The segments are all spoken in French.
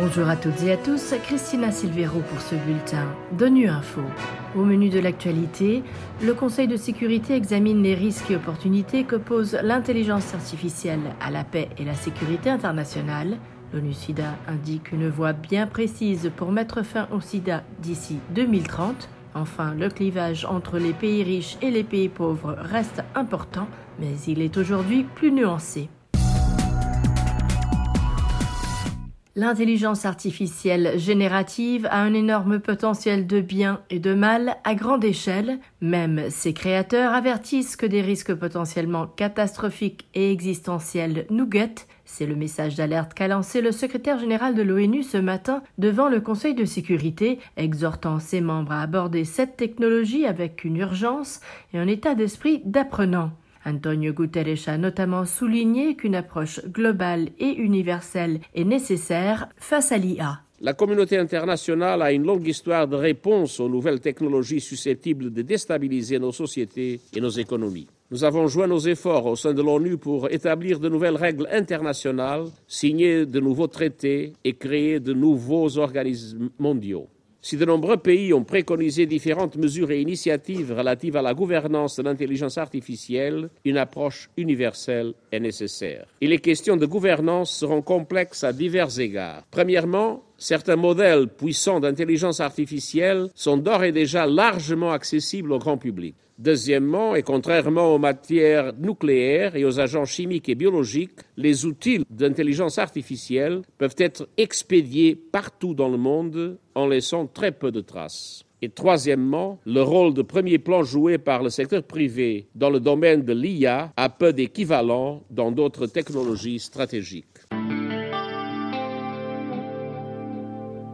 Bonjour à toutes et à tous, Christina Silvero pour ce bulletin d'ONU Info. Au menu de l'actualité, le Conseil de sécurité examine les risques et opportunités que pose l'intelligence artificielle à la paix et la sécurité internationale. L'ONU-SIDA indique une voie bien précise pour mettre fin au sida d'ici 2030. Enfin, le clivage entre les pays riches et les pays pauvres reste important, mais il est aujourd'hui plus nuancé. L'intelligence artificielle générative a un énorme potentiel de bien et de mal à grande échelle. Même ses créateurs avertissent que des risques potentiellement catastrophiques et existentiels nous guettent. C'est le message d'alerte qu'a lancé le secrétaire général de l'ONU ce matin devant le Conseil de sécurité, exhortant ses membres à aborder cette technologie avec une urgence et un état d'esprit d'apprenant. Antonio Guterres a notamment souligné qu'une approche globale et universelle est nécessaire face à l'IA. La communauté internationale a une longue histoire de réponse aux nouvelles technologies susceptibles de déstabiliser nos sociétés et nos économies. Nous avons joint nos efforts au sein de l'ONU pour établir de nouvelles règles internationales, signer de nouveaux traités et créer de nouveaux organismes mondiaux. Si de nombreux pays ont préconisé différentes mesures et initiatives relatives à la gouvernance de l'intelligence artificielle, une approche universelle est nécessaire. Et les questions de gouvernance seront complexes à divers égards. Premièrement, certains modèles puissants d'intelligence artificielle sont d'ores et déjà largement accessibles au grand public. Deuxièmement, et contrairement aux matières nucléaires et aux agents chimiques et biologiques, les outils d'intelligence artificielle peuvent être expédiés partout dans le monde en laissant très peu de traces. Et troisièmement, le rôle de premier plan joué par le secteur privé dans le domaine de l'IA a peu d'équivalent dans d'autres technologies stratégiques.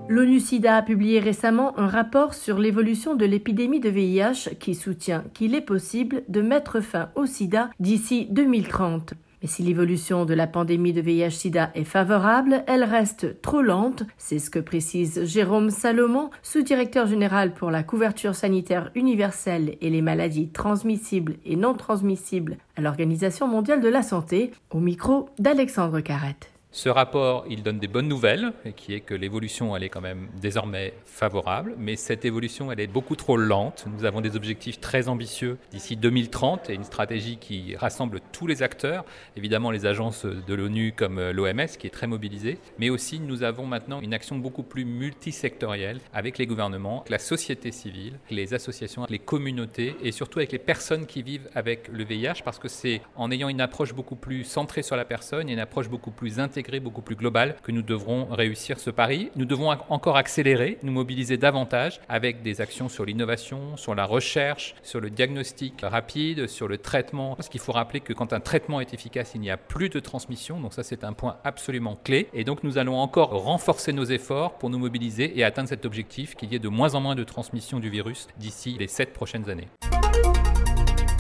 L'ONU-SIDA a publié récemment un rapport sur l'évolution de l'épidémie de VIH qui soutient qu'il est possible de mettre fin au sida d'ici 2030. Mais si l'évolution de la pandémie de VIH-Sida est favorable, elle reste trop lente. C'est ce que précise Jérôme Salomon, sous-directeur général pour la couverture sanitaire universelle et les maladies transmissibles et non transmissibles à l'Organisation mondiale de la santé, au micro d'Alexandre Carrette. Ce rapport, il donne des bonnes nouvelles, qui est que l'évolution, elle est quand même désormais favorable, mais cette évolution, elle est beaucoup trop lente. Nous avons des objectifs très ambitieux d'ici 2030 et une stratégie qui rassemble tous les acteurs, évidemment les agences de l'ONU comme l'OMS, qui est très mobilisée, mais aussi nous avons maintenant une action beaucoup plus multisectorielle avec les gouvernements, la société civile, les associations, les communautés et surtout avec les personnes qui vivent avec le VIH, parce que c'est en ayant une approche beaucoup plus centrée sur la personne et une approche beaucoup plus intégrée beaucoup plus global que nous devrons réussir ce pari. Nous devons encore accélérer, nous mobiliser davantage avec des actions sur l'innovation, sur la recherche, sur le diagnostic rapide, sur le traitement. Parce qu'il faut rappeler que quand un traitement est efficace, il n'y a plus de transmission. Donc ça, c'est un point absolument clé. Et donc nous allons encore renforcer nos efforts pour nous mobiliser et atteindre cet objectif qu'il y ait de moins en moins de transmission du virus d'ici les sept prochaines années.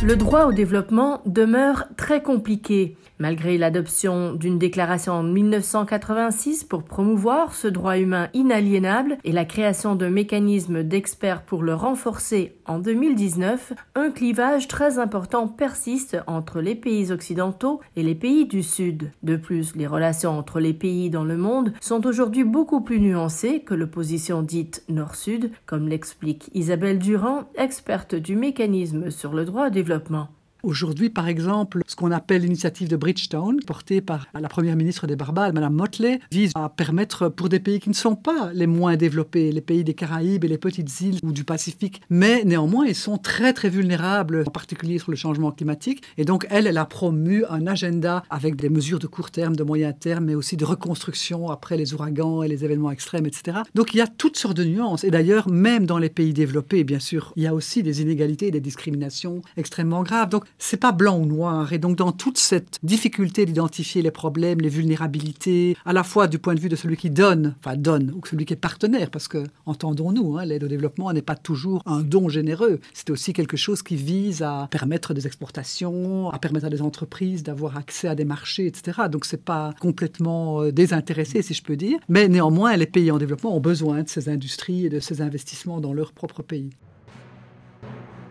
Le droit au développement demeure très compliqué. Malgré l'adoption d'une déclaration en 1986 pour promouvoir ce droit humain inaliénable et la création de mécanismes d'experts pour le renforcer en 2019, un clivage très important persiste entre les pays occidentaux et les pays du Sud. De plus, les relations entre les pays dans le monde sont aujourd'hui beaucoup plus nuancées que l'opposition dite Nord-Sud, comme l'explique Isabelle Durand, experte du mécanisme sur le droit au développement. Aujourd'hui, par exemple, ce qu'on appelle l'initiative de Bridgetown, portée par la première ministre des Barbades, Madame Motley, vise à permettre pour des pays qui ne sont pas les moins développés, les pays des Caraïbes et les petites îles ou du Pacifique, mais néanmoins ils sont très très vulnérables, en particulier sur le changement climatique. Et donc elle, elle a promu un agenda avec des mesures de court terme, de moyen terme, mais aussi de reconstruction après les ouragans et les événements extrêmes, etc. Donc il y a toutes sortes de nuances. Et d'ailleurs, même dans les pays développés, bien sûr, il y a aussi des inégalités et des discriminations extrêmement graves. Donc c'est pas blanc ou noir. Et donc, dans toute cette difficulté d'identifier les problèmes, les vulnérabilités, à la fois du point de vue de celui qui donne, enfin donne, ou celui qui est partenaire, parce que, entendons-nous, hein, l'aide au développement n'est pas toujours un don généreux. C'est aussi quelque chose qui vise à permettre des exportations, à permettre à des entreprises d'avoir accès à des marchés, etc. Donc, c'est pas complètement euh, désintéressé, si je peux dire. Mais néanmoins, les pays en développement ont besoin de ces industries et de ces investissements dans leur propre pays.